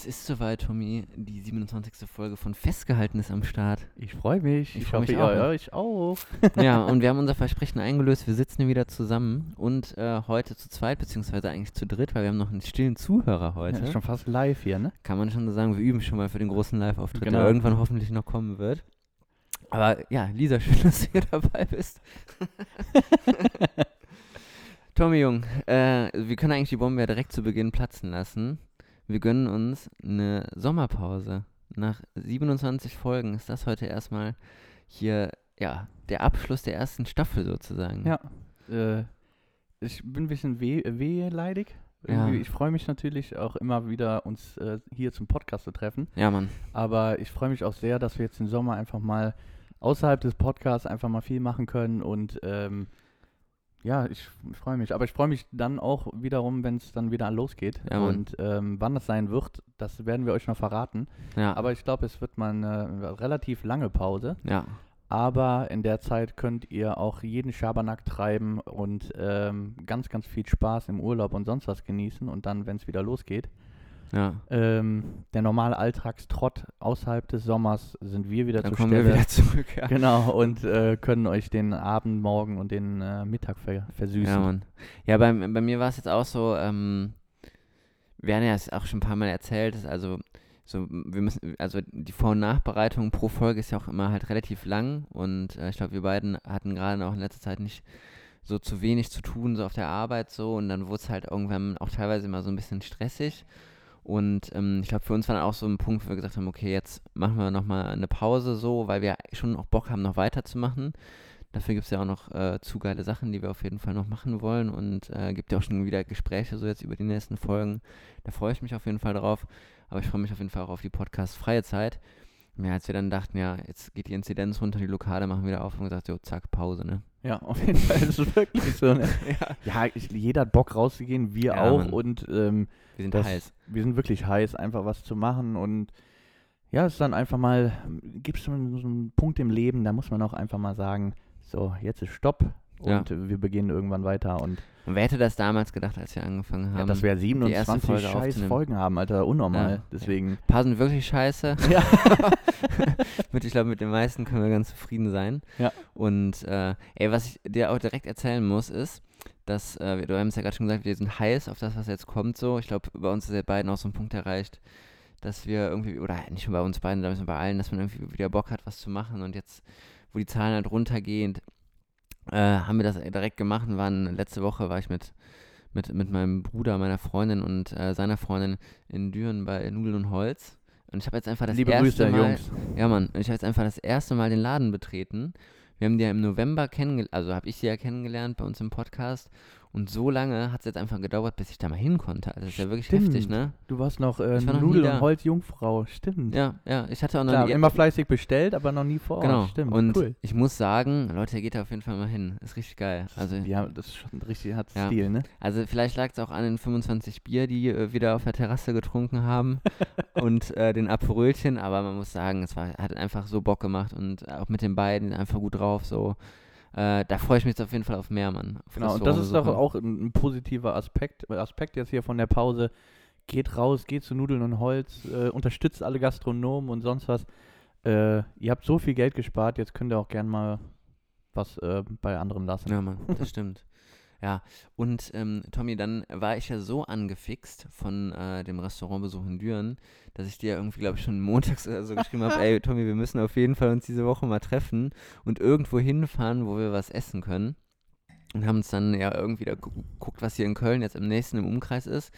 Es ist soweit, Tommy. Die 27. Folge von Festgehalten ist am Start. Ich freue mich. Ich Ich, freu hoffe, mich ihr auch. euch auch. ja, und wir haben unser Versprechen eingelöst. Wir sitzen hier wieder zusammen und äh, heute zu zweit, beziehungsweise eigentlich zu dritt, weil wir haben noch einen stillen Zuhörer heute. Ja, schon fast live hier, ne? Kann man schon so sagen, wir üben schon mal für den großen Live-Auftritt, Genau. der irgendwann hoffentlich noch kommen wird. Aber ja, Lisa, schön, dass du hier dabei bist. Tommy Jung, äh, wir können eigentlich die Bombe ja direkt zu Beginn platzen lassen. Wir gönnen uns eine Sommerpause. Nach 27 Folgen ist das heute erstmal hier, ja, der Abschluss der ersten Staffel sozusagen. Ja. Äh, ich bin ein bisschen weh, wehleidig. Ja. Ich freue mich natürlich auch immer wieder, uns äh, hier zum Podcast zu treffen. Ja, Mann. Aber ich freue mich auch sehr, dass wir jetzt im Sommer einfach mal außerhalb des Podcasts einfach mal viel machen können. Und ähm, ja, ich, freue mich. Aber ich freue mich dann auch wiederum, wenn es dann wieder losgeht. Ja. Und ähm, wann das sein wird, das werden wir euch noch verraten. Ja, Aber ich glaube, es wird mal eine relativ lange Pause. ja, Aber in der Zeit könnt ihr auch jeden Schabernack treiben und ähm, ganz, ganz viel Spaß im Urlaub und sonst was genießen. Und dann, wenn es wieder losgeht, ja. ähm, der normale Alltagstrott außerhalb des Sommers sind wir wieder Dann zur kommen Stelle. wir wieder zurück. Ja. Genau, und äh, können euch den Abend, Morgen und den äh, Mittag ver versüßen. Ja, Mann. Ja, bei, bei mir war es jetzt auch so, ähm, wir haben ja es auch schon ein paar Mal erzählt, also so, wir müssen, also die Vor- und Nachbereitung pro Folge ist ja auch immer halt relativ lang und äh, ich glaube, wir beiden hatten gerade auch in letzter Zeit nicht so zu wenig zu tun, so auf der Arbeit so und dann wurde es halt irgendwann auch teilweise immer so ein bisschen stressig und ähm, ich glaube, für uns war dann auch so ein Punkt, wo wir gesagt haben, okay, jetzt machen wir nochmal eine Pause so, weil wir schon auch Bock haben, noch weiterzumachen. Dafür gibt es ja auch noch äh, zu geile Sachen, die wir auf jeden Fall noch machen wollen und äh, gibt ja auch schon wieder Gespräche so jetzt über die nächsten Folgen. Da freue ich mich auf jeden Fall drauf. Aber ich freue mich auf jeden Fall auch auf die Podcast-freie Zeit. Ja, als wir dann dachten, ja, jetzt geht die Inzidenz runter, die Lokale machen wieder auf und gesagt, so, zack, Pause, ne? Ja, auf jeden Fall ist es wirklich so. Ne? ja, ich, jeder hat Bock rauszugehen, wir Ja, auch. Mann. Und ähm, Wir sind Das- heiß. wir sind wirklich heiß, einfach was zu machen und ja, es ist dann einfach mal, gibt es so einen Punkt im Leben, da muss man auch einfach mal sagen, so, jetzt ist Stopp Ja. und wir beginnen irgendwann weiter und wer hätte das damals gedacht, als wir angefangen haben? ja, dass wir erste 27 Folge scheiß. Folgen haben, Alter, unnormal, Ja. deswegen, Ein paar sind wirklich scheiße. ja, mit, ich glaube, mit den meisten können wir ganz zufrieden sein. Ja. Und äh, ey, was ich dir auch direkt erzählen muss, ist, dass, äh, wir- du hast ja gerade schon gesagt, wir sind heiß auf das, was jetzt kommt so. Ich glaube, bei uns ist ja beiden auch so ein Punkt erreicht, dass wir irgendwie, oder nicht nur bei uns beiden, sondern bei allen, dass man irgendwie wieder Bock hat, was zu machen. Und jetzt, wo die Zahlen halt runtergehen, äh, haben wir das direkt gemacht und waren, letzte Woche war ich mit, mit, mit meinem Bruder, meiner Freundin und äh, seiner Freundin in Düren bei Nudeln und Holz. Und ich habe jetzt einfach das liebe erste Grüße, Mal, Jungs. ja, Mann. Und ich habe jetzt einfach das erste Mal den Laden betreten. Wir haben die ja im November kennengelernt, also habe ich sie ja kennengelernt bei uns im Podcast. Und so lange hat es jetzt einfach gedauert, bis ich da mal hin konnte. Also das ist ja wirklich Stimmt. heftig, ne? Du warst noch äh, war Nudel- da. und Holzjungfrau, stimmt. Ja, ja. Ich hatte auch noch Klar, nie. immer fleißig bestellt, aber noch nie vor Ort, genau. stimmt, Und cool. ich muss sagen, Leute, geht da auf jeden Fall mal hin. Ist richtig geil. Also, ja, das ist schon richtig, hat Ja. Stil, ne? also vielleicht lag es auch an den 25 Bier, die äh, wieder auf der Terrasse getrunken haben und äh, den Aperölchen, aber man muss sagen, es war, hat einfach so Bock gemacht und auch mit den beiden einfach gut drauf. So, äh, da freue ich mich jetzt auf jeden Fall auf mehr, Mann. Auf Genau, und das ist doch auch ein, ein positiver Aspekt, Aspekt jetzt hier von der Pause. Geht raus, geht zu Nudeln und Holz, äh, unterstützt alle Gastronomen und sonst was. Äh, ihr habt so viel Geld gespart, jetzt könnt ihr auch gern mal was äh, bei anderen lassen. Ja, Mann, das stimmt. Ja, und ähm, Tommy, dann war ich ja so angefixt von äh, dem Restaurantbesuch in Düren, dass ich dir irgendwie, glaube ich, schon montags oder so geschrieben habe, ey, Tommy, wir müssen auf jeden Fall uns diese Woche mal treffen und irgendwo hinfahren, wo wir was essen können. Und haben uns dann ja irgendwie da gu- geguckt, was hier in Köln jetzt im nächsten im Umkreis ist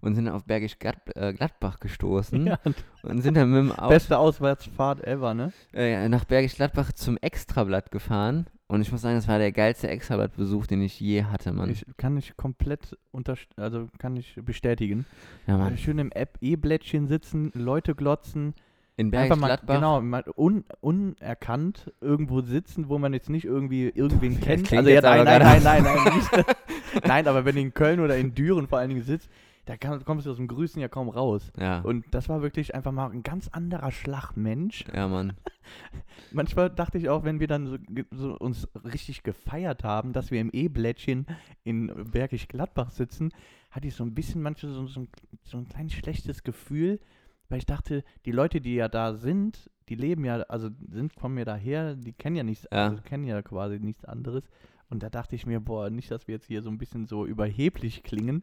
und sind auf Bergisch äh, Gladbach gestoßen Ja, und sind dann mit dem Auto beste Auswärtsfahrt ever, ne? äh, nach Bergisch Gladbach zum Extrablatt gefahren. Und ich muss sagen, das war der geilste Extrablattbesuch, den ich je hatte, Mann. Ich kann ich komplett unterst also kann ich bestätigen. ja, Mann. Schön im App E-Blättchen sitzen, Leute glotzen, In Bergisch mal, genau, mal un, unerkannt irgendwo sitzen, wo man jetzt nicht irgendwie irgendwen Das kennt. Also jetzt nein, nein, nein, nein, nein, nicht. nein, aber wenn ihr in Köln oder in Düren vor allen Dingen sitzt, da kann, kommst du aus dem Grüßen ja kaum raus. Ja. Und das war wirklich einfach mal ein ganz anderer Schlag Mensch. ja, Mann. Manchmal dachte ich auch, wenn wir dann so, so uns richtig gefeiert haben, dass wir im E-Blättchen in Bergisch Gladbach sitzen, hatte ich so ein bisschen manchmal so, so, ein, so ein kleines schlechtes Gefühl, weil ich dachte, die Leute, die ja da sind, die leben ja, also sind, kommen ja daher, die kennen ja nichts, Ja. also kennen ja quasi nichts anderes. Und da dachte ich mir, boah, nicht, dass wir jetzt hier so ein bisschen so überheblich klingen.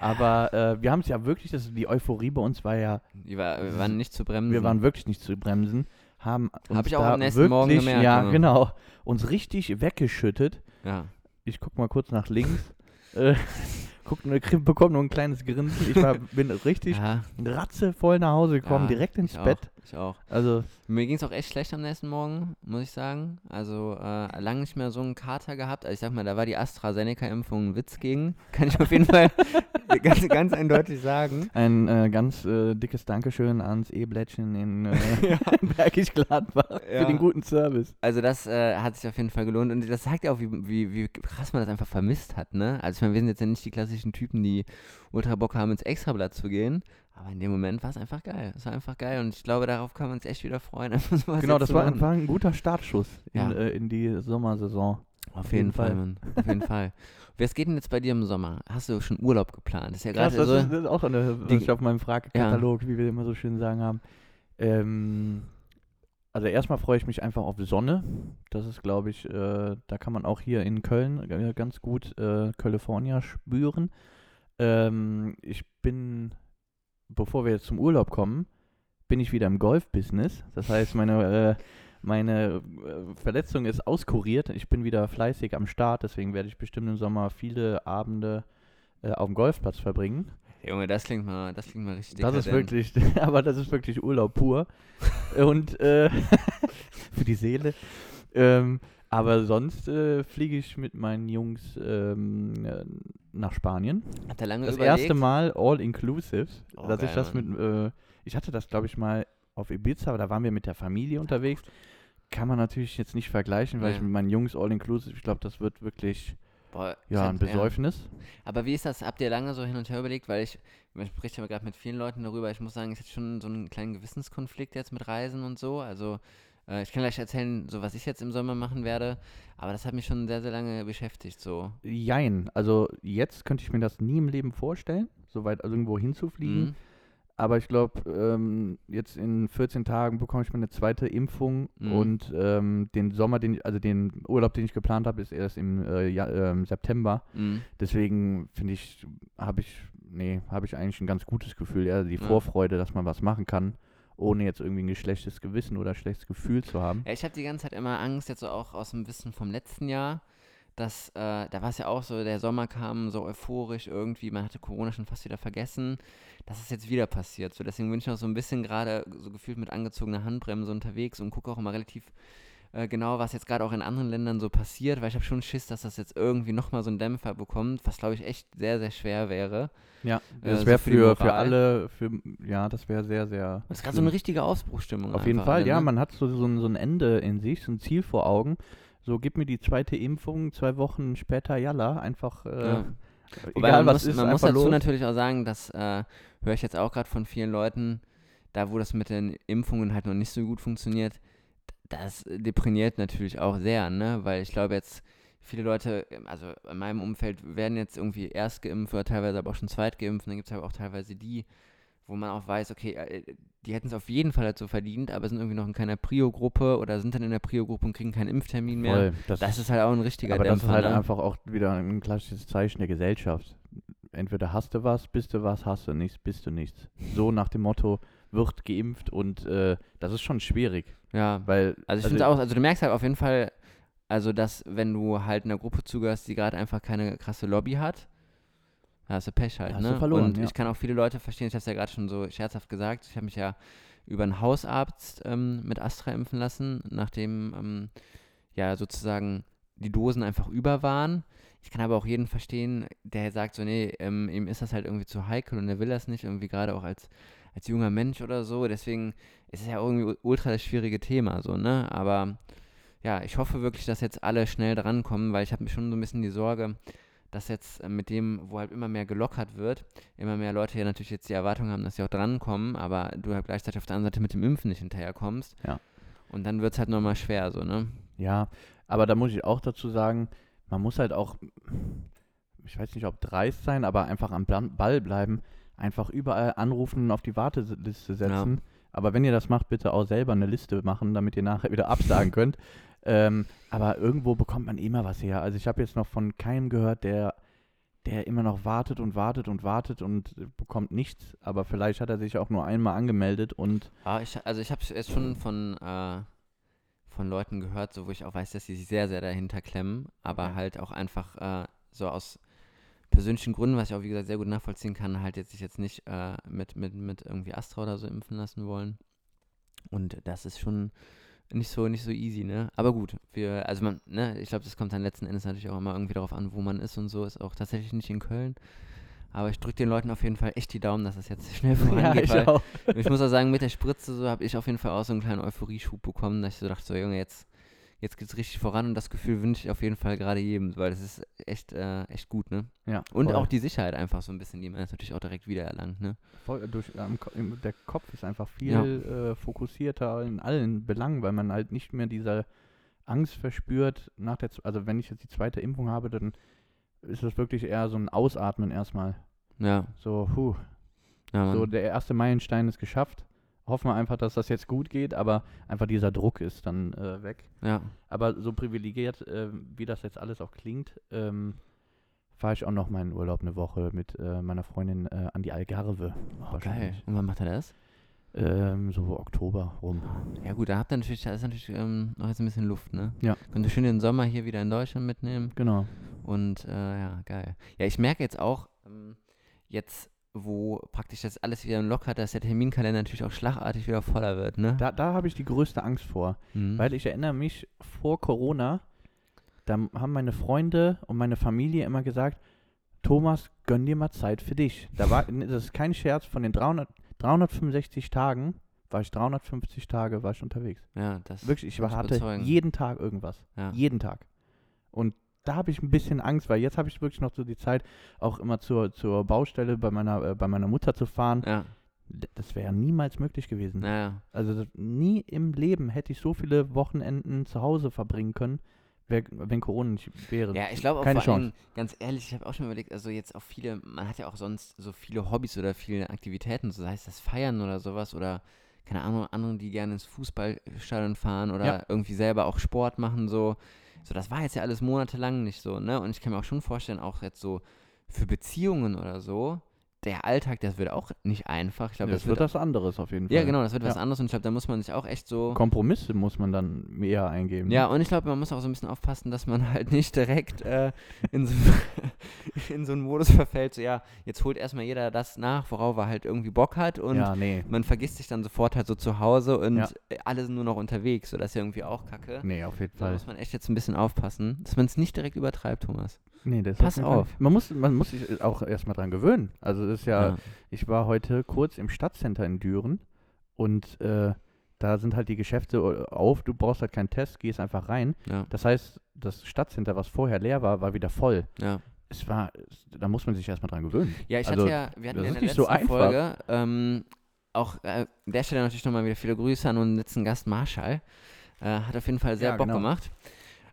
Aber äh, wir haben es ja wirklich, das, die Euphorie bei uns war ja war, wir waren nicht zu bremsen. wir waren wirklich nicht zu bremsen, haben uns Hab ich auch da am nächsten Morgen wirklich, gemerkt, Ja, Junge. genau. Uns richtig weggeschüttet. ja. Ich guck mal kurz nach links. äh, guck, nur- krieg- bekomme nur ein kleines Grinsen. Ich war, bin richtig ja, ratzevoll nach Hause gekommen, Ja, direkt ins ich Bett. Auch, ich auch. Also, Mir ging es auch echt schlecht am nächsten Morgen, muss ich sagen. Also äh, lange nicht mehr so einen Kater gehabt. Also ich sag mal, da war die AstraZeneca-Impfung ein Witz gegen. Kann ich auf jeden Fall ganz, ganz eindeutig sagen. ein äh, ganz äh, dickes Dankeschön ans E-Blättchen in äh, Bergisch Gladbach Ja. für den guten Service. Also das äh, hat sich auf jeden Fall gelohnt. Und das zeigt ja auch, wie, wie, wie krass man das einfach vermisst hat, ne? Also ich meine, wir sind jetzt ja nicht die klassischen Typen, die ultra Bock haben, ins Extrablatt zu gehen. Aber in dem Moment war es einfach geil. Es war einfach geil. Und ich glaube, darauf kann man uns echt wieder freuen. einfach Genau, das war, war ein guter Startschuss in, Ja. äh, in die Sommersaison. Auf jeden Fall, Mann. Auf jeden Fall. Wie es geht denn jetzt bei dir im Sommer? Hast du schon Urlaub geplant? Das ist ja gerade das, so. ist, das ist auch eine, was die- auf meinem Fragekatalog, wie wir immer so schön sagen haben. Ähm, also erstmal freue ich mich einfach auf Sonne. Das ist, glaube ich, äh, da kann man auch hier in Köln äh, ganz gut äh, California spüren. Ähm, ich bin, bevor wir jetzt zum Urlaub kommen, bin ich wieder im Golf-Business. Das heißt, meine, äh, meine äh, Verletzung ist auskuriert. Ich bin wieder fleißig am Start, deswegen werde ich bestimmt im Sommer viele Abende äh, auf dem Golfplatz verbringen. Junge, das klingt mal, das klingt mal richtig Das ist wirklich, aber das ist wirklich Urlaub pur. Und äh, für die Seele. Ähm, aber sonst äh, fliege ich mit meinen Jungs ähm, äh, nach Spanien. Hat er lange Das überlegt? erste Mal all inclusive. Oh, dass ich geil, das mit, äh, ich hatte das glaube ich mal auf Ibiza, aber da waren wir mit der Familie unterwegs. Kann man natürlich jetzt nicht vergleichen, weil Nee. ich mit meinen Jungs all inclusive, ich glaube, das wird wirklich Boah, ja ein Besäufnis. Aber wie ist das? Habt ihr lange so hin und her überlegt? Weil ich, man spricht ja gerade mit vielen Leuten darüber. Ich muss sagen, ich hatte schon so einen kleinen Gewissenskonflikt jetzt mit Reisen und so. Also, äh, ich kann gleich erzählen, so was ich jetzt im Sommer machen werde. Aber das hat mich schon sehr, sehr lange beschäftigt. So. Jein, also jetzt könnte ich mir das nie im Leben vorstellen, so weit irgendwo hinzufliegen. Mhm. Aber ich glaube, ähm, jetzt in 14 Tagen bekomme ich meine zweite Impfung Mhm. und ähm, den Sommer, den ich, also den Urlaub, den ich geplant habe, ist erst im äh, ja, ähm, September. Mhm. Deswegen finde ich, habe ich, nee, habe ich eigentlich ein ganz gutes Gefühl, ja, die. Vorfreude, dass man was machen kann, ohne jetzt irgendwie ein schlechtes Gewissen oder schlechtes Gefühl zu haben. Ja, ich habe die ganze Zeit immer Angst, jetzt so auch aus dem Wissen vom letzten Jahr, dass, äh, da war es ja auch so, der Sommer kam so euphorisch irgendwie, man hatte Corona schon fast wieder vergessen, dass es jetzt wieder passiert. So, deswegen bin ich noch so ein bisschen gerade so gefühlt mit angezogener Handbremse unterwegs und gucke auch immer relativ äh, genau, was jetzt gerade auch in anderen Ländern so passiert, weil ich habe schon Schiss, dass das jetzt irgendwie nochmal so einen Dämpfer bekommt, was glaube ich echt sehr, sehr schwer wäre. Ja, Äh, das so wäre für die für, für alle, für, ja, das wäre sehr, sehr. Das ist gerade so eine richtige Aufbruchstimmung. Auf jeden Fall, alle, ja, ne? man hat so, so, ein, so ein Ende in sich, so ein Ziel vor Augen. So, gib mir die zweite Impfung, zwei Wochen später, jalla, einfach, äh, Ja. Wobei egal man was muss, ist, man muss dazu los. natürlich auch sagen, das äh, höre ich jetzt auch gerade von vielen Leuten, da wo das mit den Impfungen halt noch nicht so gut funktioniert, das deprimiert natürlich auch sehr, ne? Weil ich glaube jetzt, viele Leute, ähm, also in meinem Umfeld werden jetzt irgendwie erst geimpft oder teilweise aber auch schon zweit geimpft. Und dann gibt es aber auch teilweise die, wo man auch weiß, okay, äh, die hätten es auf jeden Fall dazu verdient, aber sind irgendwie noch in keiner Prio-Gruppe oder sind dann in der Prio-Gruppe und kriegen keinen Impftermin mehr. voll. Das, Das ist halt auch ein richtiger aber Dämpfer. das ist halt ne? einfach auch wieder ein klassisches Zeichen der Gesellschaft. Entweder hast du was, bist du was, hast du nichts, bist du nichts. So nach dem Motto, wird geimpft und äh, das ist schon schwierig, ja, weil Also ich finde auch, also du merkst halt auf jeden Fall, also dass wenn du halt einer Gruppe zugehörst, die gerade einfach keine krasse Lobby hat, da hast du Pech halt, Hast ne? du verloren, Und ja. ich kann auch viele Leute verstehen, ich habe es ja gerade schon so scherzhaft gesagt, ich habe mich ja über einen Hausarzt ähm, mit Astra impfen lassen, nachdem ähm, ja sozusagen die Dosen einfach über waren. Ich kann aber auch jeden verstehen, der sagt so, nee, ähm, ihm ist das halt irgendwie zu heikel und er will das nicht, irgendwie gerade auch als, als junger Mensch oder so. Deswegen ist es ja irgendwie ultra das schwierige Thema, so, ne? Aber ja, ich hoffe wirklich, dass jetzt alle schnell drankommen, weil ich habe mir schon so ein bisschen die Sorge, dass jetzt äh, mit dem, wo halt immer mehr gelockert wird, immer mehr Leute ja natürlich jetzt die Erwartung haben, dass sie auch drankommen, aber du halt gleichzeitig auf der anderen Seite mit dem Impfen nicht hinterherkommst. Ja. Und dann wird es halt nochmal schwer, so, ne? Ja, aber da muss ich auch dazu sagen, man muss halt auch, ich weiß nicht, ob dreist sein, aber einfach am Ball bleiben, einfach überall anrufen und auf die Warteliste setzen. Aber wenn ihr das macht, bitte auch selber eine Liste machen, damit ihr nachher wieder absagen könnt. Ähm, aber irgendwo bekommt man immer was her. Also ich habe jetzt noch von keinem gehört, der, der immer noch wartet und wartet und wartet und bekommt nichts. Aber vielleicht hat er sich auch nur einmal angemeldet und Ah, ich, also ich habe jetzt schon von, äh, von Leuten gehört, so wo ich auch weiß, dass sie sich sehr, sehr dahinter klemmen, aber Ja. halt auch einfach äh, so aus persönlichen Gründen, was ich auch wie gesagt sehr gut nachvollziehen kann, halt jetzt sich jetzt nicht äh, mit, mit, mit irgendwie Astra oder so impfen lassen wollen. Und das ist schon nicht so, nicht so easy, ne? Aber gut, wir, also man, ne, ich glaube, das kommt dann letzten Endes natürlich auch immer irgendwie darauf an, wo man ist und so, ist auch tatsächlich nicht in Köln. Aber ich drücke den Leuten auf jeden Fall echt die Daumen, dass das jetzt schnell vorangeht, weil auch. ich muss auch sagen, mit der Spritze so habe ich auf jeden Fall auch so einen kleinen Euphorieschub bekommen, dass ich so dachte, so Junge, jetzt, jetzt geht's richtig voran und das Gefühl wünsche ich auf jeden Fall gerade jedem, weil das ist echt, äh, echt gut, ne? Ja, Und voll. auch die Sicherheit einfach so ein bisschen, die man jetzt natürlich auch direkt wiedererlangt, ne? Voll, durch, im- der Kopf ist einfach viel Ja. äh, fokussierter in allen Belangen, weil man halt nicht mehr diese Angst verspürt nach der, also wenn ich jetzt die zweite Impfung habe, dann ist das wirklich eher so ein Ausatmen erstmal. Ja, So, puh, ja so der erste Meilenstein ist geschafft. Hoffen wir einfach, dass das jetzt gut geht, aber einfach dieser Druck ist dann äh, weg. ja. Aber so privilegiert, äh, wie das jetzt alles auch klingt, ähm, fahre ich auch noch meinen Urlaub eine Woche mit äh, meiner Freundin äh, an die Algarve. Oh, geil. Und wann macht er das? Ähm, so Oktober rum. Ja gut, da habt ihr natürlich, da ist natürlich ähm, noch jetzt ein bisschen Luft, ne? Ja. Könnt ihr schön den Sommer hier wieder in Deutschland mitnehmen. Genau. Und äh, ja, geil. Ja, ich merke jetzt auch, ähm, jetzt, wo praktisch das alles wieder lockert, dass der Terminkalender natürlich auch schlagartig wieder voller wird, ne? Da, da habe ich die größte Angst vor. Mhm. Weil ich erinnere mich, vor Corona, da haben meine Freunde und meine Familie immer gesagt, Thomas, gönn dir mal Zeit für dich. Da war, das ist kein Scherz, von den 300, 365 Tagen war ich 350 Tage war ich unterwegs. ja, das Wirklich, ich war, hatte jeden Tag irgendwas. Ja. Jeden Tag. Und da habe ich ein bisschen Angst, weil jetzt habe ich wirklich noch so die Zeit, auch immer zur, zur Baustelle bei meiner, äh, bei meiner Mutter zu fahren. Ja, Das wäre niemals möglich gewesen. naja. Also das, nie im Leben hätte ich so viele Wochenenden zu Hause verbringen können, wär, wenn Corona nicht wäre. Ja, ich glaube auch Keine vor allem, Chance. ganz ehrlich, ich habe auch schon überlegt, also jetzt auch viele, man hat ja auch sonst so viele Hobbys oder viele Aktivitäten, so sei es das Feiern oder sowas oder keine Ahnung, andere, die gerne ins Fußballstadion fahren oder Ja. irgendwie selber auch Sport machen, so. So, das war jetzt ja alles monatelang nicht so, ne? Und ich kann mir auch schon vorstellen, auch jetzt so für Beziehungen oder so, der Alltag, das wird auch nicht einfach. Ich glaube, das, das, wird das anderes auf jeden Fall. Ja, genau, das wird was Ja. anderes und ich glaube, da muss man sich auch echt so. Kompromisse muss man dann mehr eingeben. Ja, und ich glaube, man muss auch so ein bisschen aufpassen, dass man halt nicht direkt äh, in, so, in so einen Modus verfällt, so ja, jetzt holt erstmal jeder das nach, worauf er halt irgendwie Bock hat und ja, nee. man vergisst sich dann sofort halt so zu Hause und Ja. alle sind nur noch unterwegs, so das ist ja irgendwie auch kacke. Nee, auf jeden Da Fall. muss man echt jetzt ein bisschen aufpassen, dass man es nicht direkt übertreibt, Thomas. Nee, das Pass auf. Man muss, man muss sich auch erstmal dran gewöhnen. Also das ist ja, ich war heute kurz im Stadtcenter in Düren und äh, da sind halt die Geschäfte äh, auf, du brauchst halt keinen Test, gehst einfach rein. ja, Das heißt, das Stadtcenter, was vorher leer war, war wieder voll. ja. Es war, da muss man sich erstmal dran gewöhnen. Ja, ich Also, hatte ja, wir hatten ja in der so letzten einfach. Folge ähm, auch äh, an der Stelle natürlich nochmal wieder viele Grüße an unseren letzten Gast Marshall. Äh, hat auf jeden Fall sehr Ja, Bock genau. gemacht.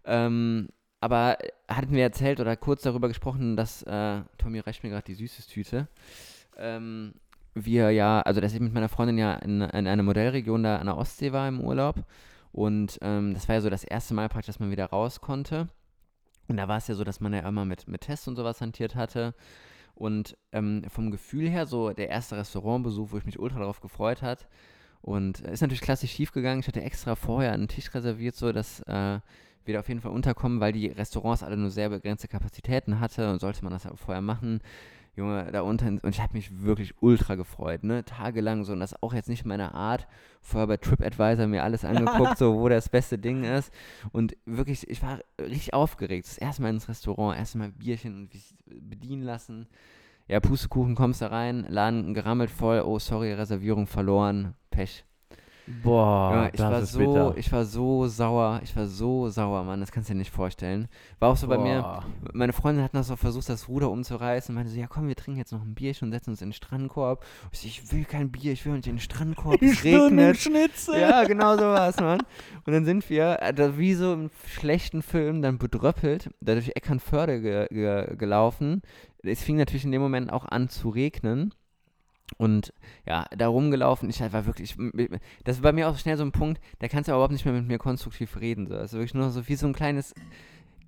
Ähm, aber hatten wir erzählt oder kurz darüber gesprochen, dass äh, Tommy reicht mir gerade die Süßes-Tüte. Ähm, wir ja, also dass ich mit meiner Freundin ja in, in einer Modellregion da an der Ostsee war im Urlaub. Und ähm, das war ja so das erste Mal praktisch, dass man wieder raus konnte. Und da war es ja so, dass man ja immer mit, mit Tests und sowas hantiert hatte. Und ähm, vom Gefühl her, so der erste Restaurantbesuch, wo ich mich ultra darauf gefreut hat. Und äh, ist natürlich klassisch schief gegangen. Ich hatte extra vorher einen Tisch reserviert, so dass äh, wir da auf jeden Fall unterkommen, weil die Restaurants alle nur sehr begrenzte Kapazitäten hatte und sollte man das aber vorher machen. Junge, da unten, und ich habe mich wirklich ultra gefreut, ne? Tagelang so, und das ist auch jetzt nicht meine Art. Vorher bei TripAdvisor mir alles angeguckt, so, wo das beste Ding ist. Und wirklich, ich war richtig aufgeregt. Das erste Mal ins Restaurant, erste Mal Bierchen und bedienen lassen. Ja, Pustekuchen, kommst da rein, Laden gerammelt voll, oh sorry, Reservierung verloren, Pech. Boah, Ja, ich das war ist so, bitter. ich war so sauer, ich war so sauer, Mann, das kannst du dir nicht vorstellen. War auch so bei mir, Boah. meine Freundin hat noch so versucht, das Ruder umzureißen und meinte so, ja komm, wir trinken jetzt noch ein Bierchen und setzen uns in den Strandkorb. Ich so, ich will kein Bier, ich will nicht in den Strandkorb, es regnet. Schnitzel. Ja, genau so war es, Mann. Und dann sind wir, äh, wie so im schlechten Film, dann bedröppelt, da durch Eckernförde ge ge gelaufen. Es fing natürlich in dem Moment auch an zu regnen. Und ja, da rumgelaufen, ich war wirklich, das war bei mir auch schnell so ein Punkt, da kannst du überhaupt nicht mehr mit mir konstruktiv reden. So. Also wirklich nur so wie so ein kleines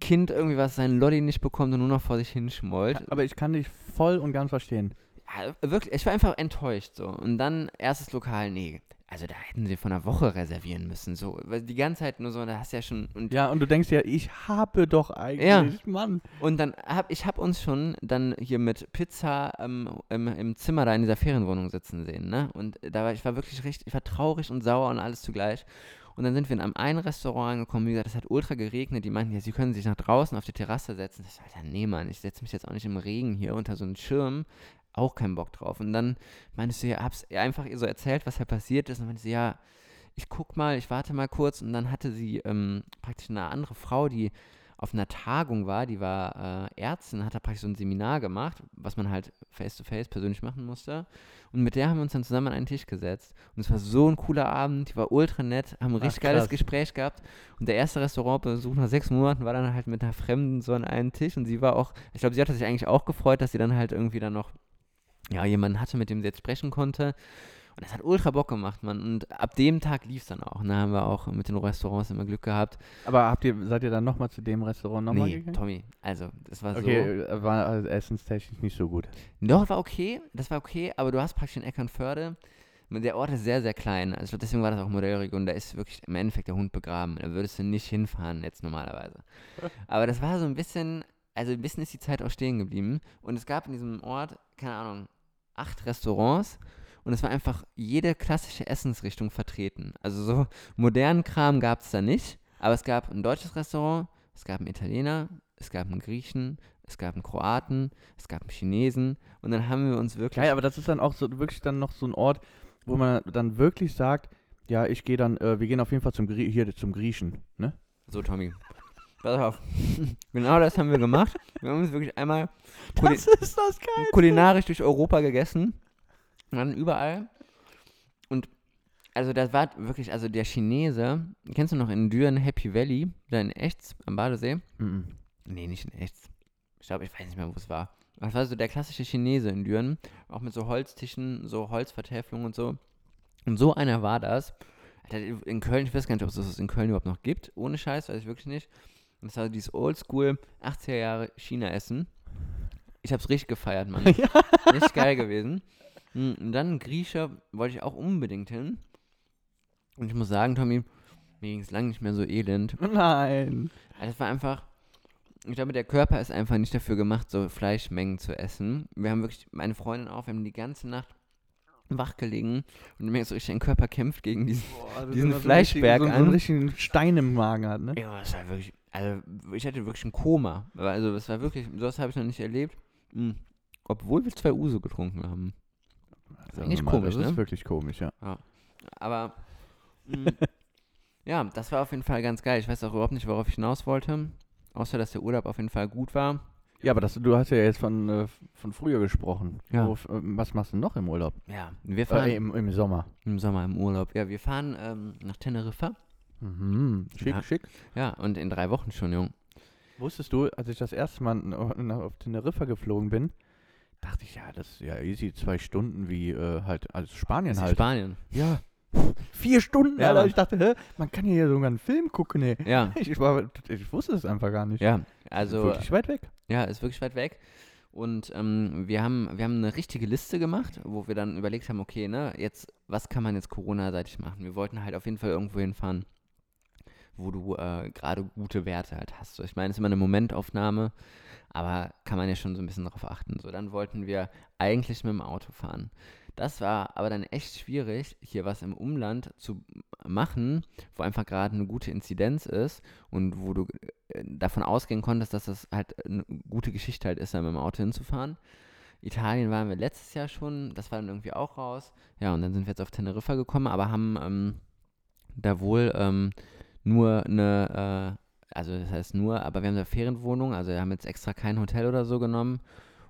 Kind irgendwie, was seinen Lolli nicht bekommt und nur noch vor sich hinschmollt. Aber ich kann dich voll und ganz verstehen. Ja, wirklich, ich war einfach enttäuscht so. Und dann erstes Lokal, nee, also da hätten sie von einer Woche reservieren müssen. So, weil die ganze Zeit nur so, da hast du ja schon. Und, Ja, und du denkst ja, ich habe doch eigentlich, Ja. Mann. und dann hab ich hab uns schon dann hier mit Pizza ähm, im, im Zimmer da in dieser Ferienwohnung sitzen sehen, ne? Und da war ich war wirklich richtig, ich war traurig und sauer und alles zugleich. Und dann sind wir in einem einen Restaurant angekommen, wie gesagt, es hat ultra geregnet. Die meinten, ja, sie können sich nach draußen auf die Terrasse setzen. Ich so, Alter, nee, Mann, ich setze mich jetzt auch nicht im Regen hier unter so einen Schirm. Auch keinen Bock drauf. Und dann meintest du, ja, hab's einfach ihr so erzählt, was halt passiert ist. Und meinte sie, ja, ich guck mal, ich warte mal kurz. Und dann hatte sie ähm, praktisch eine andere Frau, die auf einer Tagung war, die war äh, Ärztin, hat da praktisch so ein Seminar gemacht, was man halt face-to-face persönlich machen musste. Und mit der haben wir uns dann zusammen an einen Tisch gesetzt. Und es war so ein cooler Abend, die war ultra nett, haben ein Ach, richtig geiles krass. Gespräch gehabt. Und der erste Restaurantbesuch nach sechs Monaten war dann halt mit einer Fremden so an einem Tisch. Und sie war auch, ich glaube, sie hatte sich eigentlich auch gefreut, dass sie dann halt irgendwie dann noch ja, jemanden hatte, mit dem sie jetzt sprechen konnte. Und das hat ultra Bock gemacht, Mann. Und ab dem Tag lief es dann auch. Da haben wir auch mit den Restaurants immer Glück gehabt. Aber habt ihr, seid ihr dann nochmal zu dem Restaurant nochmal nee, gegangen? Tommy, also, das war so. Okay, äh, war also essenstechnisch nicht so gut. Doch, war okay, das war okay, aber du hast praktisch in Eckernförde, der Ort ist sehr, sehr klein, also deswegen war das auch Modellregion, da ist wirklich im Endeffekt der Hund begraben, da würdest du nicht hinfahren jetzt normalerweise. Aber das war so ein bisschen, also ein bisschen ist die Zeit auch stehen geblieben und es gab in diesem Ort, keine Ahnung, acht Restaurants und es war einfach jede klassische Essensrichtung vertreten. Also so modernen Kram gab es da nicht, aber es gab ein deutsches Restaurant, es gab einen Italiener, es gab einen Griechen, es gab einen Kroaten, es gab einen Chinesen und dann haben wir uns wirklich. Geil, aber das ist dann auch so wirklich dann noch so ein Ort, wo man dann wirklich sagt, ja, ich gehe dann, äh, wir gehen auf jeden Fall zum Grie hier zum Griechen, ne? So, Tommy. Pass auf. genau das haben wir gemacht. Wir haben uns wirklich einmal kuli kulinarisch durch Europa gegessen. Und dann überall. Und also das war wirklich, also der Chinese, kennst du noch in Düren Happy Valley, da in Echts am Badesee? Mhm. Nee, nicht in Echts. Ich glaube, ich weiß nicht mehr, wo es war. Das war so der klassische Chinese in Düren, auch mit so Holztischen, so Holzvertäfelung und so. Und so einer war das. In Köln, ich weiß gar nicht, ob es das in Köln überhaupt noch gibt. Ohne Scheiß, weiß ich wirklich nicht. Und das war dieses Oldschool 80er Jahre China-Essen. Ich hab's richtig gefeiert, Mann. Richtig geil gewesen. Mm, Und dann Grieche wollte ich auch unbedingt hin. Und ich muss sagen, Tommy, mir ging es lange nicht mehr so elend. Nein. Also es war einfach, ich glaube, der Körper ist einfach nicht dafür gemacht, so Fleischmengen zu essen. Wir haben wirklich, meine Freundin auch, wir haben die ganze Nacht wach gelegen und mir so richtig, dein Körper kämpft gegen diesen. also Diesen Fleischberg so, einen- so, an. einen richtigen Stein im Magen hat, ne? Ja, das war wirklich, also ich hatte wirklich ein Koma. Also es war wirklich, sowas habe ich noch nicht erlebt. Mm. Obwohl wir zwei Uso getrunken haben. Das ist eigentlich komisch, Das ne? ist wirklich komisch, ja. Aber mm, ja, das war auf jeden Fall ganz geil. Ich weiß auch überhaupt nicht, worauf ich hinaus wollte. Außer, dass der Urlaub auf jeden Fall gut war. Ja, aber das, du hast ja jetzt von, äh, von früher gesprochen. Ja. Wo, äh, was machst du noch im Urlaub? Ja, wir fahren Äh, im, Im Sommer. im Sommer im Urlaub. Ja, wir fahren ähm, nach Teneriffa. Mhm. Schick, Ja. schick. Ja, und in drei Wochen schon, Jung. Wusstest du, als ich das erste Mal auf Teneriffa geflogen bin, dachte ich, ja, das ist ja easy, zwei Stunden wie äh, halt als Spanien ist halt. Spanien. Ja. Vier Stunden, Ja, Alter. Ich dachte, hä, man kann hier sogar einen Film gucken, ey. Ja, Ich, war, ich wusste es einfach gar nicht. ja. Also, Wirklich weit weg. ja, ist wirklich weit weg. Und ähm, wir, haben, wir haben eine richtige Liste gemacht, wo wir dann überlegt haben, okay, ne, jetzt, was kann man jetzt Corona-seitig machen? Wir wollten halt auf jeden Fall irgendwo hinfahren, wo du äh, gerade gute Werte halt hast. So, ich meine, es ist immer eine Momentaufnahme, aber kann man ja schon so ein bisschen darauf achten. So, dann wollten wir eigentlich mit dem Auto fahren. Das war aber dann echt schwierig, hier was im Umland zu machen, wo einfach gerade eine gute Inzidenz ist und wo du äh, davon ausgehen konntest, dass das halt eine gute Geschichte halt ist, da mit dem Auto hinzufahren. Italien waren wir letztes Jahr schon, das war dann irgendwie auch raus. Ja, und dann sind wir jetzt auf Teneriffa gekommen, aber haben ähm, da wohl ähm, nur eine, äh, also das heißt nur, aber wir haben eine Ferienwohnung, also wir haben jetzt extra kein Hotel oder so genommen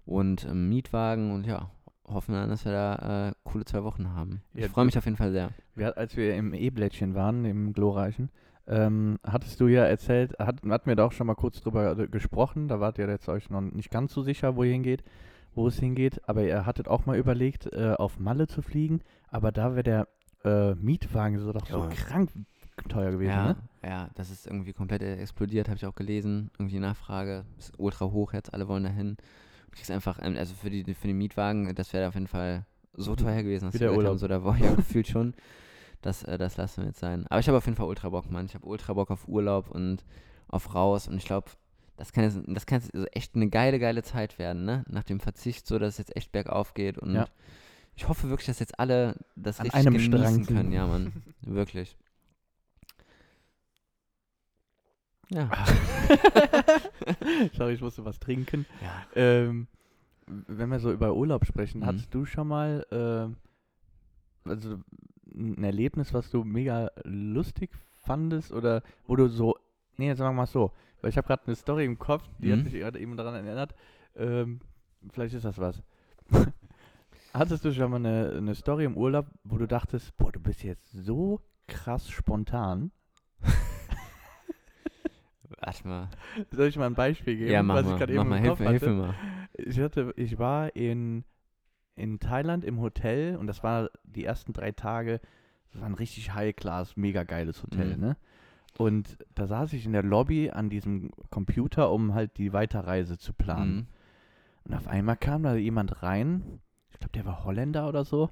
und ähm, Mietwagen und ja, hoffen dann, dass wir da äh, coole zwei Wochen haben. Ich Ja, freue mich auf jeden Fall sehr. Wir, als wir im E-Blättchen waren, im glorreichen, ähm, hattest du ja erzählt, hat, hatten wir da auch schon mal kurz drüber äh, gesprochen, da wart ihr jetzt euch noch nicht ganz so sicher, wo ihr hingeht, wo es hingeht, aber ihr hattet auch mal überlegt, äh, auf Malle zu fliegen, aber da wäre der äh, Mietwagen so doch so Ja. krank teuer gewesen, ja, ne? ja, das ist irgendwie komplett äh, explodiert, habe ich auch gelesen. Irgendwie die Nachfrage ist ultra hoch jetzt, alle wollen dahin. Du kriegst einfach, ähm, also für, die, für den Mietwagen, das wäre auf jeden Fall so teuer gewesen, dass wir haben, Urlaub. so da war ich ja gefühlt schon. Das, äh, das lassen wir jetzt sein. Aber ich habe auf jeden Fall ultra Bock, Mann. Ich habe ultra Bock auf Urlaub und auf raus und ich glaube, das kann jetzt, das kann jetzt so echt eine geile, geile Zeit werden, ne? Nach dem Verzicht, so dass es jetzt echt bergauf geht und Ja. ich hoffe wirklich, dass jetzt alle das An richtig genießen Strang können, ja, Mann. wirklich. Ja. Sorry, ich musste was trinken. ja. Ähm, wenn wir so über Urlaub sprechen, Mhm. hattest du schon mal äh, also ein Erlebnis, was du mega lustig fandest oder wo du so, nee, jetzt sagen wir mal so, weil ich habe gerade eine Story im Kopf, die hat Mhm. mich gerade eben daran erinnert, ähm, vielleicht ist das was. Hattest du schon mal eine, eine Story im Urlaub, wo du dachtest, boah, du bist jetzt so krass spontan? Warte mal. Soll ich mal ein Beispiel geben, Ja, mach was ich mal. gerade Mach eben mal, im hilf Kopf hilf hatte? mir mal. Ich hatte, ich war in, in Thailand im Hotel und das war die ersten drei Tage, das war ein richtig High-Class, mega geiles Hotel, Mhm. ne? Und da saß ich in der Lobby an diesem Computer, um halt die Weiterreise zu planen. Mhm. Und auf einmal kam da jemand rein, ich glaube, der war Holländer oder so,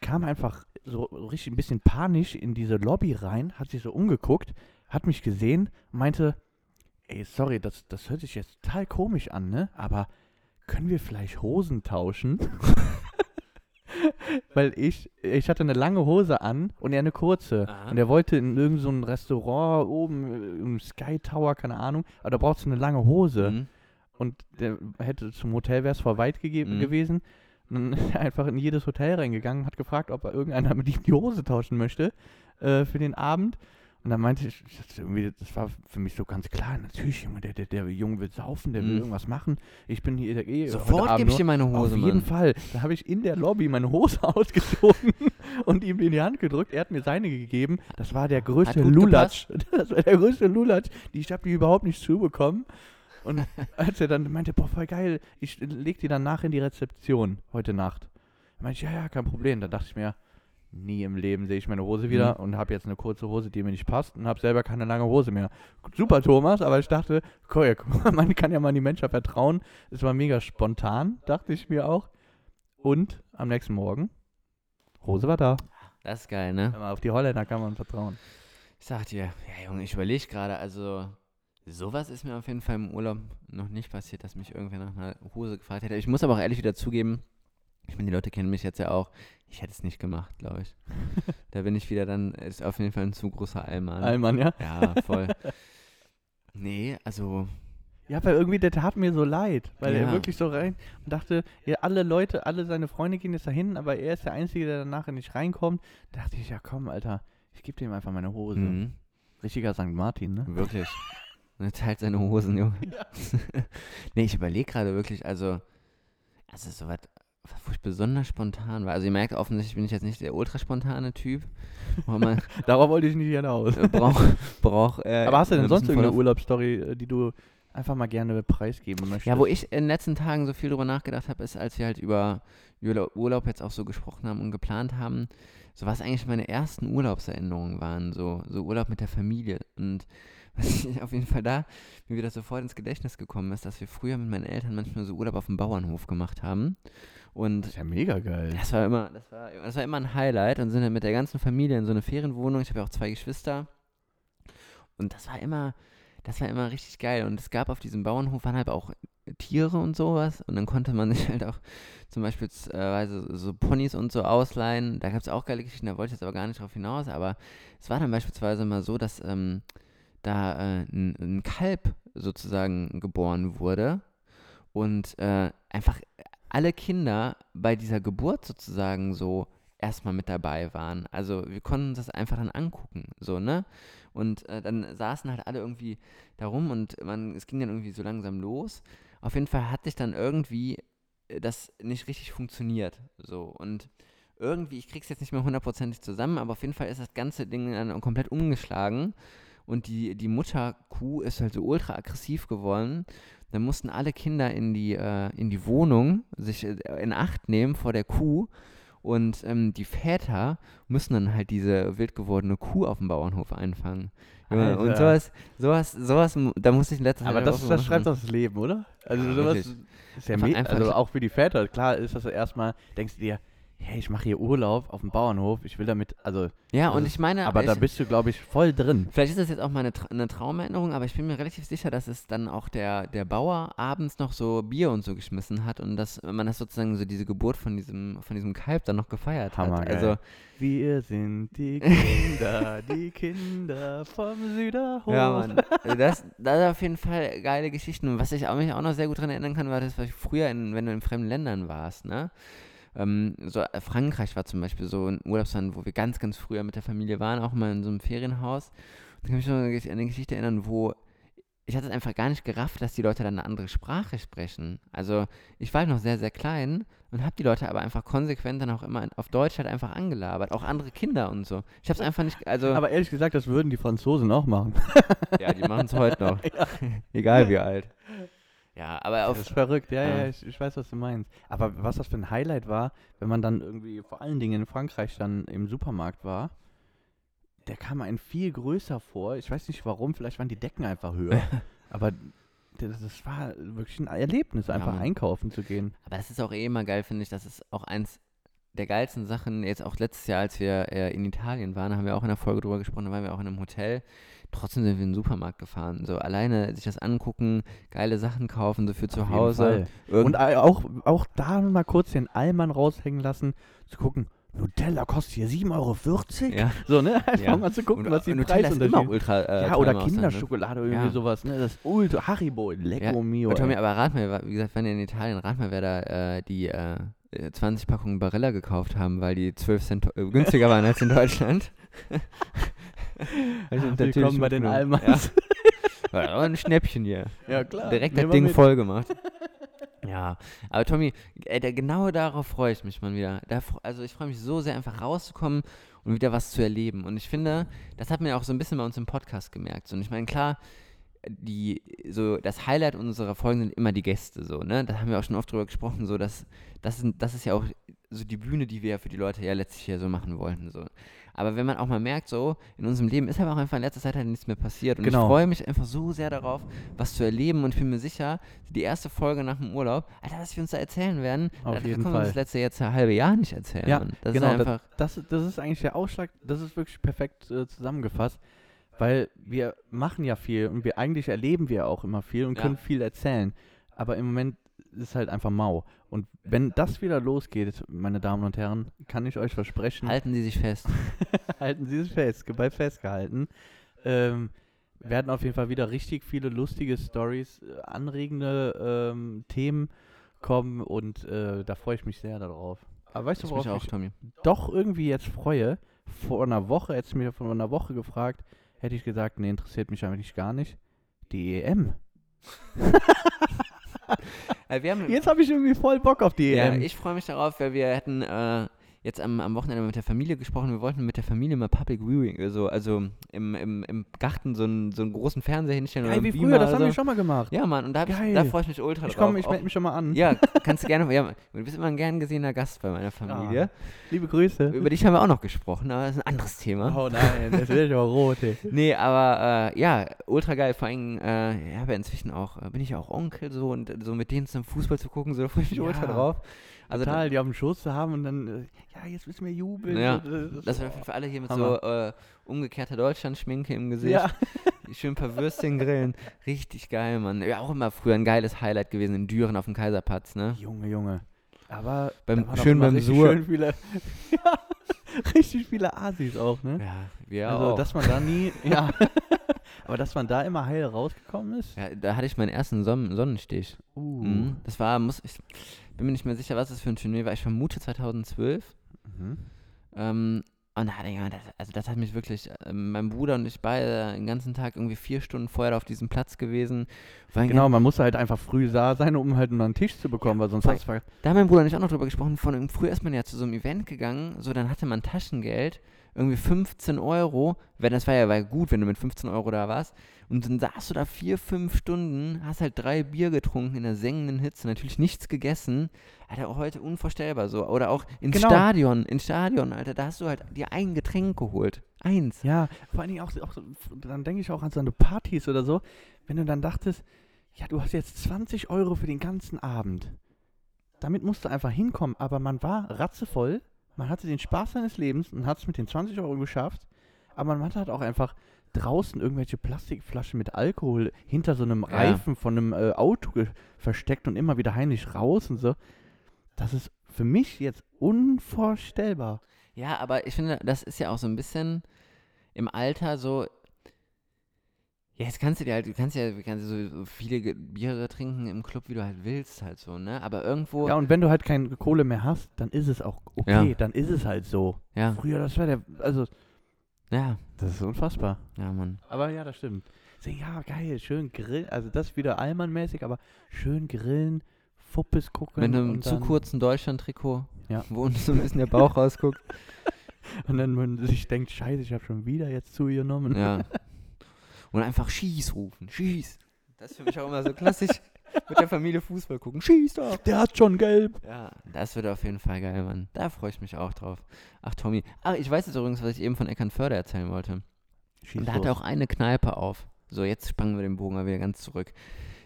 kam einfach so richtig ein bisschen panisch in diese Lobby rein, hat sich so umgeguckt, hat mich gesehen und meinte, ey, sorry, das, das hört sich jetzt total komisch an, ne? Aber können wir vielleicht Hosen tauschen? Weil ich, ich hatte eine lange Hose an und er eine kurze. Aha. Und er wollte in irgendein so Restaurant oben im Sky Tower, keine Ahnung, aber da brauchst du eine lange Hose Mhm. und der hätte zum Hotel wäre es vor weit gegeben Mhm. gewesen. Und dann ist er einfach in jedes Hotel reingegangen, hat gefragt, ob er irgendeiner mit ihm die Hose tauschen möchte äh, für den Abend. Und dann meinte ich, das, irgendwie, das war für mich so ganz klar, natürlich, Junge, der, der, der Junge will saufen, der will Mhm. irgendwas machen. Ich bin hier eh Sofort gebe ich dir meine Hose, Auf jeden Mann. Fall. Da habe ich in der Lobby meine Hose ausgezogen und ihm in die Hand gedrückt. Er hat mir seine gegeben. Das war der größte Lulatsch. Das war der größte Lulatsch. Die, ich habe die überhaupt nicht zubekommen. Und als er dann meinte, boah, voll geil, ich leg die dann nach in die Rezeption heute Nacht. Da meinte ich, ja, ja, kein Problem. Dann dachte ich mir, nie im Leben sehe ich meine Hose wieder Mhm. und habe jetzt eine kurze Hose, die mir nicht passt und habe selber keine lange Hose mehr. Super, Thomas, aber ich dachte, cool, man kann ja mal an die Menschen vertrauen. Es war mega spontan, dachte ich mir auch. Und am nächsten Morgen, Hose war da. Das ist geil, ne? Aber auf die Holländer kann man vertrauen. Ich sag dir, ja Junge, ich überlege gerade, also sowas ist mir auf jeden Fall im Urlaub noch nicht passiert, dass mich irgendwer nach einer Hose gefragt hätte. Ich muss aber auch ehrlich wieder zugeben, ich meine, die Leute kennen mich jetzt ja auch, ich hätte es nicht gemacht, glaube ich. da bin ich wieder dann, ist auf jeden Fall ein zu großer Allmann. Allmann, ja? Ja, voll. nee, also, Ja, weil irgendwie, der tat mir so leid, weil er Ja. wirklich so rein und dachte, ja, alle Leute, alle seine Freunde gehen jetzt dahin, aber er ist der Einzige, der danach nicht reinkommt. Da dachte ich, ja komm, Alter, ich gebe dem einfach meine Hose. mhm, Richtiger St. Martin, ne? wirklich. Und er teilt seine Hosen, Junge. nee, ich überlege gerade wirklich, also, also so was, wo ich besonders spontan war. Also ihr merkt offensichtlich bin ich jetzt nicht der ultra spontane Typ. Darauf wollte ich nicht hinaus. äh, braucht, braucht äh, Aber hast du denn sonst irgendeine Urlaubsstory, äh, die du einfach mal gerne preisgeben möchtest? Ja, wo ich in den letzten Tagen so viel drüber nachgedacht habe, ist, als wir halt über Urla- Urlaub jetzt auch so gesprochen haben und geplant haben, so was eigentlich meine ersten Urlaubserinnerungen waren, so, so Urlaub mit der Familie. Und was ich auf jeden Fall da, mir wieder sofort ins Gedächtnis gekommen ist, dass wir früher mit meinen Eltern manchmal so Urlaub auf dem Bauernhof gemacht haben. Das Und ist ja mega geil. das war immer, das war, das war immer ein Highlight und sind dann mit der ganzen Familie in so eine Ferienwohnung. Ich habe ja auch zwei Geschwister. Und das war immer, das war immer richtig geil. Und es gab auf diesem Bauernhof waren halt auch Tiere und sowas. Und dann konnte man sich halt auch zum Beispiel äh, so Ponys und so ausleihen. Da gab es auch geile Geschichten, da wollte ich jetzt aber gar nicht drauf hinaus. Aber es war dann beispielsweise mal so, dass ähm, da äh, ein, ein Kalb sozusagen geboren wurde. Und äh, einfach alle Kinder bei dieser Geburt sozusagen so erstmal mit dabei waren. Also wir konnten uns das einfach dann angucken, so, ne? Und äh, dann saßen halt alle irgendwie da rum und man, es ging dann irgendwie so langsam los. Auf jeden Fall hat sich dann irgendwie äh, das nicht richtig funktioniert, so. Und irgendwie, ich krieg's jetzt nicht mehr hundertprozentig zusammen, aber auf jeden Fall ist das ganze Ding dann komplett umgeschlagen und die, die Mutterkuh ist halt so ultra aggressiv geworden. Dann mussten alle Kinder in die, äh, in die Wohnung sich äh, in Acht nehmen vor der Kuh und ähm, die Väter müssen dann halt diese wild gewordene Kuh auf dem Bauernhof einfangen. Ja, und sowas, sowas, sowas, da muss ich in letzter Zeit Aber das, das schreibt das Leben, oder? Also Ja, sowas wirklich. ist ja also auch für die Väter. Klar ist das erstmal, denkst du dir, hey, ich mache hier Urlaub auf dem Bauernhof, ich will damit, also, Ja, und ist- ich meine, aber ich, da bist du, glaube ich, voll drin. Vielleicht ist das jetzt auch mal eine, eine Traumerinnerung, aber ich bin mir relativ sicher, dass es dann auch der, der Bauer abends noch so Bier und so geschmissen hat und dass man das sozusagen so diese Geburt von diesem, von diesem Kalb dann noch gefeiert hat. Hammergeil. Also, Wir sind die Kinder, die Kinder vom Süderhof. ja, Mann. Also Das, das ist auf jeden Fall geile Geschichten. Und was ich auch, mich auch noch sehr gut daran erinnern kann, war das, was ich früher, in, wenn du in fremden Ländern warst, ne? Ähm, so äh, Frankreich war zum Beispiel so ein Urlaubsland, wo wir ganz, ganz früher mit der Familie waren, auch mal in so einem Ferienhaus. Da kann ich mich noch an eine Geschichte erinnern, wo ich hatte es einfach gar nicht gerafft, dass die Leute dann eine andere Sprache sprechen. Also ich war halt noch sehr, sehr klein und habe die Leute aber einfach konsequent dann auch immer auf Deutsch halt einfach angelabert. Auch andere Kinder und so. Ich habe es einfach nicht, also Aber ehrlich gesagt, das würden die Franzosen auch machen. ja, die machen es heute noch. Egal wie alt. Ja, aber Das auf, ist verrückt, ja, ja, Ja. ich, ich weiß, was du meinst. Aber was das für ein Highlight war, wenn man dann irgendwie, vor allen Dingen in Frankreich dann im Supermarkt war, der kam einem viel größer vor. Ich weiß nicht warum, vielleicht waren die Decken einfach höher. aber das, das war wirklich ein Erlebnis, einfach Mann. einkaufen zu gehen. Aber das ist auch eh immer geil, finde ich. Das ist auch eins der geilsten Sachen. Jetzt auch letztes Jahr, als wir äh, in Italien waren, haben wir auch in der Folge drüber gesprochen, da waren wir auch in einem Hotel. Trotzdem sind wir in den Supermarkt gefahren. So alleine sich das angucken, geile Sachen kaufen, so für zu Auf jeden Hause. Und auch, auch da mal kurz den Allmann raushängen lassen, zu gucken, Nutella kostet hier 7,40 Euro. ja. So, ne? Einfach Ja. mal zu gucken, Und, was die Nutella ist immer ultra äh, Ja, oder ne? Kinderschokolade oder irgendwie Ja. sowas, ne? Das Ultra Haribo, Lecco Ja, Mio. Und Tommy, aber rat mal, wie gesagt, wenn ihr in Italien, rat mal, wer da äh, die äh, 20 Packungen Barilla gekauft haben, weil die 12 Cent äh, günstiger waren als in Deutschland. Ach, natürlich willkommen bei den. Allmanns. Ja. War aber ein Schnäppchen hier. Ja, klar. Direkt das Ding mit. voll gemacht. Ja, aber Tommy, ey, da, genau darauf freue ich mich mal wieder. Da, also ich freue mich so sehr, einfach rauszukommen und wieder was zu erleben. Und ich finde, das hat man ja auch so ein bisschen bei uns im Podcast gemerkt. Und ich meine, klar, die, so das Highlight unserer Folgen sind immer die Gäste, so, ne? Da haben wir auch schon oft drüber gesprochen, so, dass das, sind, das ist ja auch so die Bühne, die wir ja für die Leute ja letztlich hier so machen wollten, so. Aber wenn man auch mal merkt, so, in unserem Leben ist aber auch einfach in letzter Zeit halt nichts mehr passiert. Und Genau. ich freue mich einfach so sehr darauf, was zu erleben. Und ich bin mir sicher, die erste Folge nach dem Urlaub, Alter, was wir uns da erzählen werden, Auf das jeden können wir uns das letzte jetzt ein halbe Jahr nicht erzählen. Ja. Das genau, ist einfach. Das, das ist eigentlich der Ausschlag, das ist wirklich perfekt äh, zusammengefasst, weil wir machen ja viel und wir eigentlich erleben wir auch immer viel und Ja. können viel erzählen. Aber im Moment ist halt einfach mau. Und wenn das wieder losgeht, meine Damen und Herren, kann ich euch versprechen, Halten Sie sich fest. halten Sie es fest, bei festgehalten. Ähm, werden auf jeden Fall wieder richtig viele lustige Stories, äh, anregende ähm, Themen kommen und äh, da freue ich mich sehr darauf. Aber weißt du, Ich worauf mich ich auch, Tommy. doch irgendwie jetzt freue? Vor einer Woche, hättest du mir vor einer Woche gefragt, hätte ich gesagt, nee, interessiert mich eigentlich gar nicht. Die EM. Äh, wir haben, Jetzt habe ich irgendwie voll Bock auf die ja, EM. ich freue mich darauf, weil wir hätten äh, jetzt am, am Wochenende mit der Familie gesprochen. Wir wollten mit der Familie mal Public Viewing, also, also im, im, im Garten so einen, so einen großen Fernseher hinstellen. Geil, oder wie früher, das oder haben wir so. schon mal gemacht. Ja, Mann, und da, ich- da freue ich mich ultra ich drauf. komme, ich melde mich schon mal an. Ja, kannst du gerne. Ja, du bist immer ein gern gesehener Gast bei meiner Familie. Liebe Grüße. Über dich haben wir auch noch gesprochen, aber das ist ein anderes Thema. Oh nein, das wird ja rot, ey. Nee, aber äh, ja, ultra geil. Vor allem, äh, ich ja inzwischen auch, äh, bin ich ja auch Onkel so und so mit denen zum Fußball zu gucken, so da freue ich mich Ja, ultra drauf. Also Total, die auf dem Schoß zu haben und dann, äh, ja, jetzt müssen wir jubeln. Ja, das wäre für alle hier mit Hammer. so äh, umgekehrter Deutschland-Schminke im Gesicht. Ja, Schön ein paar Würstchen grillen. Richtig geil, Mann. Ja, auch immer früher ein geiles Highlight gewesen in Düren auf dem Kaiserplatz, ne? Junge, Junge. Aber Beim- schön beim Sur. Schön viele, ja, richtig viele Asis auch, ne? Ja, wir also, auch. dass man da nie, ja, aber dass man da immer heil rausgekommen ist. ja, da hatte ich meinen ersten Sonnen Sonnenstich. Uh. Mhm. Das war, muss ich bin mir nicht mehr sicher, was das für ein Turnier war. Ich vermute 2012. Mhm. Ähm, und da, ja, das, also das hat mich wirklich, äh, mein Bruder und ich beide den ganzen Tag irgendwie vier Stunden vorher auf diesem Platz gewesen. Weil Genau, man musste halt einfach früh da sein, um halt mal einen Tisch zu bekommen, weil sonst hast du Da haben mein Bruder und ich auch noch drüber gesprochen. Von, früher ist man ja zu so einem Event gegangen, so dann hatte man Taschengeld, irgendwie 15 Euro. Wenn das war ja war gut, wenn du mit 15 Euro da warst. Und dann saßt du da vier, fünf Stunden, hast halt drei Bier getrunken in der sengenden Hitze, natürlich nichts gegessen. Alter, auch heute unvorstellbar so. Oder auch ins Genau. Stadion, ins Stadion, Alter, da hast du halt dir ein Getränk geholt. Eins. Ja, vor allen Dingen auch, auch so, dann denke ich auch an so eine Partys oder so, wenn du dann dachtest, ja, du hast jetzt 20 Euro für den ganzen Abend. Damit musst du einfach hinkommen, aber man war ratzevoll, man hatte den Spaß seines Lebens und hat es mit den 20 Euro geschafft, aber man hat halt auch einfach draußen irgendwelche Plastikflaschen mit Alkohol hinter so einem Ja. Reifen von einem äh, Auto versteckt und immer wieder heimlich raus und so. Das ist für mich jetzt unvorstellbar. Ja, aber ich finde, das ist ja auch so ein bisschen im Alter so. Ja, jetzt kannst du dir halt, du kannst ja kannst so, so viele Biere trinken im Club, wie du halt willst, halt so, ne? Aber irgendwo. Ja, und wenn du halt keine Kohle mehr hast, dann ist es auch okay, Ja. dann ist es halt so. ja, Früher, das war der, also, ja, das ist unfassbar. ja, Mann. Aber ja, das stimmt. Ja, geil, schön grillen, also das wieder Allmann-mäßig, aber schön grillen, Fuppes gucken. Mit einem und zu kurzen Deutschland-Trikot, Ja. wo unten so ein bisschen der Bauch rausguckt. Und dann man sich denkt, scheiße, ich habe schon wieder jetzt zugenommen. Ja. Und einfach Schieß rufen, Schieß. Das ist für mich auch immer so klassisch. Mit der Familie Fußball gucken, Schieß doch. Der hat schon gelb. Ja, das wird auf jeden Fall geil, Mann. Da freue ich mich auch drauf. Ach, Tommy. Ach, ich weiß jetzt übrigens, was ich eben von Eckernförde erzählen wollte. Schieß Und da hatte los. auch eine Kneipe auf. So, jetzt spannen wir den Bogen mal wieder ganz zurück.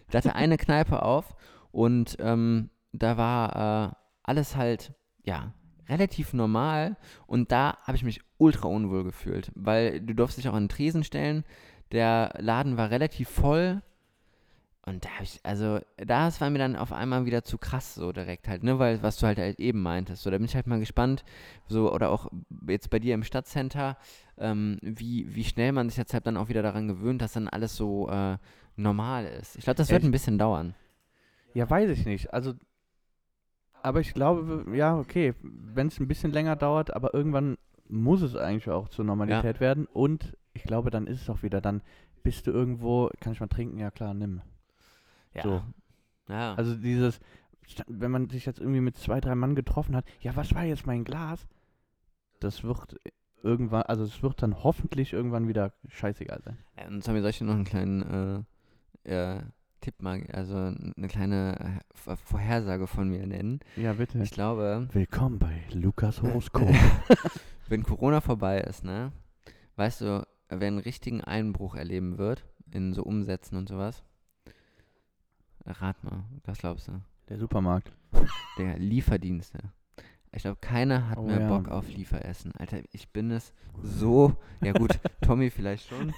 Da hatte eine Kneipe auf und ähm, da war äh, alles halt, ja, relativ normal. Und da habe ich mich ultra unwohl gefühlt, weil du durfst dich auch an den Tresen stellen. Der Laden war relativ voll. Und da habe ich, also, das war mir dann auf einmal wieder zu krass, so direkt halt, ne, weil, was du halt, halt eben meintest. So, da bin ich halt mal gespannt, so, oder auch jetzt bei dir im Stadtcenter, ähm, wie, wie schnell man sich jetzt halt dann auch wieder daran gewöhnt, dass dann alles so äh, normal ist. Ich glaube, das wird Echt? ein bisschen dauern. Ja, weiß ich nicht. Also, aber ich glaube, ja, okay, wenn es ein bisschen länger dauert, aber irgendwann muss es eigentlich auch zur Normalität werden. Und ich glaube, dann ist es auch wieder, dann bist du irgendwo, kann ich mal trinken? Ja, klar, nimm. Ja. So. Ja. Also dieses, wenn man sich jetzt irgendwie mit zwei, drei Mann getroffen hat, ja, was war jetzt mein Glas? Das wird irgendwann, also es wird dann hoffentlich irgendwann wieder scheißegal sein. Ja, und Tommy, soll ich dir noch einen kleinen äh, äh, Tipp mal, also eine kleine äh, Vor- Vorhersage von mir nennen? Ja, bitte. Ich glaube, Willkommen bei Lukas Horoskop. wenn Corona vorbei ist, ne, weißt du, wer einen richtigen Einbruch erleben wird in so Umsätzen und sowas? Rat mal, was glaubst du? Der Supermarkt. Der Lieferdienste. Ich glaube, keiner hat Oh mehr ja. Bock auf Lieferessen. Alter, ich bin es so. Ja gut, Tommy vielleicht schon.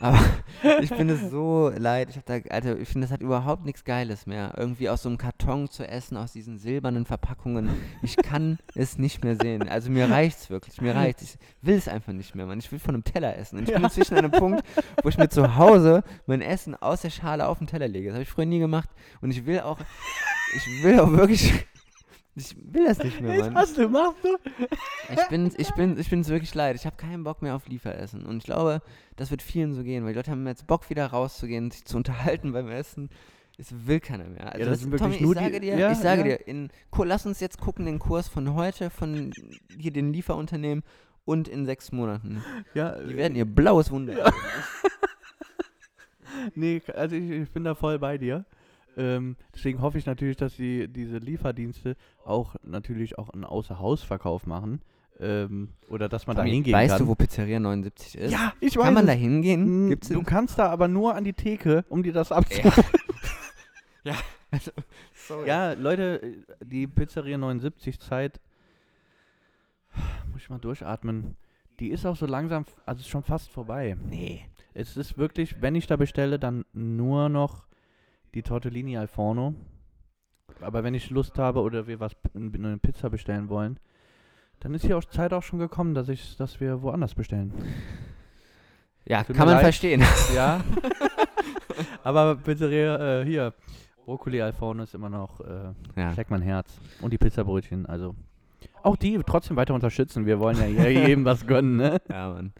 Aber ich bin es so leid. Ich da, Alter, ich finde, das hat überhaupt nichts Geiles mehr. Irgendwie aus so einem Karton zu essen, aus diesen silbernen Verpackungen. Ich kann es nicht mehr sehen. Also mir reicht's wirklich. Mir reicht's. Ich will es einfach nicht mehr, Mann. Ich will von einem Teller essen. Und ich bin Ja. inzwischen an einem Punkt, wo ich mir zu Hause mein Essen aus der Schale auf den Teller lege. Das habe ich früher nie gemacht. Und ich will auch, ich will auch wirklich. Ich will das nicht mehr, Mann. Was du machst du? Ich bin ich bin ich bin's wirklich leid. Ich habe keinen Bock mehr auf Lieferessen und ich glaube, das wird vielen so gehen, weil die Leute haben jetzt Bock wieder rauszugehen, sich zu unterhalten beim Essen. Es will keiner mehr. Also das das sind wirklich Tommy, ich sage dir, ja, ich sage ja. dir, in, lass uns jetzt gucken den Kurs von heute von hier den Lieferunternehmen und in sechs Monaten. Ja, Die werden ihr blaues Wunder. Ja. nee, also ich, ich bin da voll bei dir. Ähm, deswegen hoffe ich natürlich, dass sie diese Lieferdienste auch natürlich auch einen Außerhausverkauf machen. Ähm, oder dass man da hingehen weißt kann. du, wo Pizzeria 79 ist? ja, ich weiß Kann man es. da hingehen? Hm, Gibt's du kannst da aber nur an die Theke, um dir das abzuholen. ja. Also, sorry. Ja, Leute, die Pizzeria 79 Zeit, muss ich mal durchatmen, die ist auch so langsam, also ist schon fast vorbei. Nee. Es ist wirklich, wenn ich da bestelle, dann nur noch die Tortellini al Forno. Aber wenn ich Lust habe oder wir was eine Pizza bestellen wollen, dann ist hier auch Zeit auch schon gekommen, dass ich, dass wir woanders bestellen. Ja, Tut kann man leid. verstehen. Ja. Aber Pizzeria, äh, hier, Brokkoli al Forno ist immer noch, äh, Ja. schlägt mein Herz. Und die Pizzabrötchen, also Auch die trotzdem weiter unterstützen. Wir wollen ja hier jedem was gönnen, ne? Ja, Mann.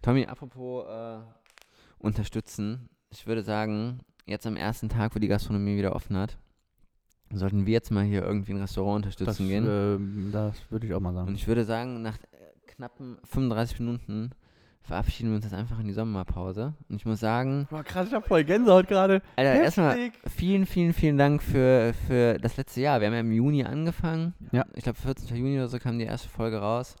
Tommy, apropos äh, unterstützen. Ich würde sagen, jetzt am ersten Tag, wo die Gastronomie wieder offen hat, sollten wir jetzt mal hier irgendwie ein Restaurant Das, unterstützen gehen. ähm, das würde ich auch mal Und sagen. ich würde sagen, nach äh, knappen 35 Minuten verabschieden wir uns jetzt einfach in die Sommerpause. Und ich muss sagen, Boah, krass, ich hab voll Gänsehaut gerade. Alter, erstmal vielen, vielen, vielen Dank für, für das letzte Jahr. Wir haben ja im Juni angefangen. Ja. Ich glaube, 14. Juni oder so kam die erste Folge raus.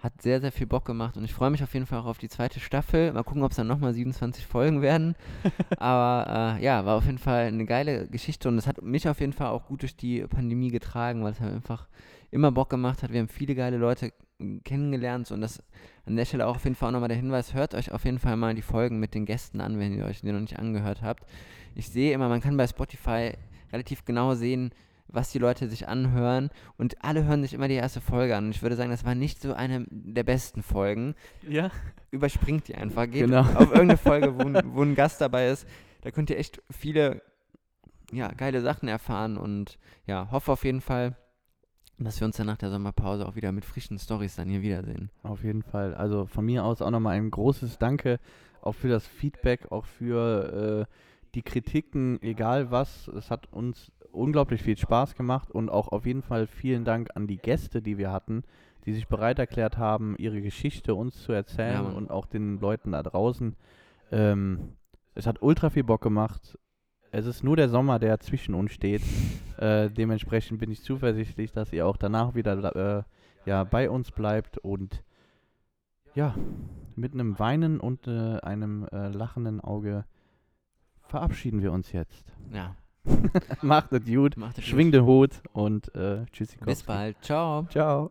Hat sehr, sehr viel Bock gemacht und ich freue mich auf jeden Fall auch auf die zweite Staffel. Mal gucken, ob es dann nochmal 27 Folgen werden. Aber äh, ja, war auf jeden Fall eine geile Geschichte und es hat mich auf jeden Fall auch gut durch die Pandemie getragen, weil es halt einfach immer Bock gemacht hat. Wir haben viele geile Leute kennengelernt und das an der Stelle auch auf jeden Fall auch nochmal der Hinweis, hört euch auf jeden Fall mal die Folgen mit den Gästen an, wenn ihr euch die noch nicht angehört habt. Ich sehe immer, man kann bei Spotify relativ genau sehen, was die Leute sich anhören und alle hören sich immer die erste Folge an. Und ich würde sagen, das war nicht so eine der besten Folgen. Ja. Überspringt die einfach. Geht Genau. auf irgendeine Folge, wo, ein- wo ein Gast dabei ist. Da könnt ihr echt viele ja, geile Sachen erfahren und ja, hoffe auf jeden Fall, dass wir uns dann nach der Sommerpause auch wieder mit frischen Stories dann hier wiedersehen. Auf jeden Fall. Also von mir aus auch nochmal ein großes Danke auch für das Feedback, auch für äh, die Kritiken, egal was. Es hat uns unglaublich viel Spaß gemacht und auch auf jeden Fall vielen Dank an die Gäste, die wir hatten, die sich bereit erklärt haben, ihre Geschichte uns zu Ja, erzählen Mann. und auch den Leuten da draußen. Ähm, es hat ultra viel Bock gemacht. Es ist nur der Sommer, der zwischen uns steht. Äh, dementsprechend bin ich zuversichtlich, dass ihr auch danach wieder äh, ja, bei uns bleibt und ja, mit einem Weinen und äh, einem äh, lachenden Auge verabschieden wir uns jetzt. Ja, Macht es gut, macht es schwing den Hut und äh, tschüssi. Bis bald. Ciao. Ciao.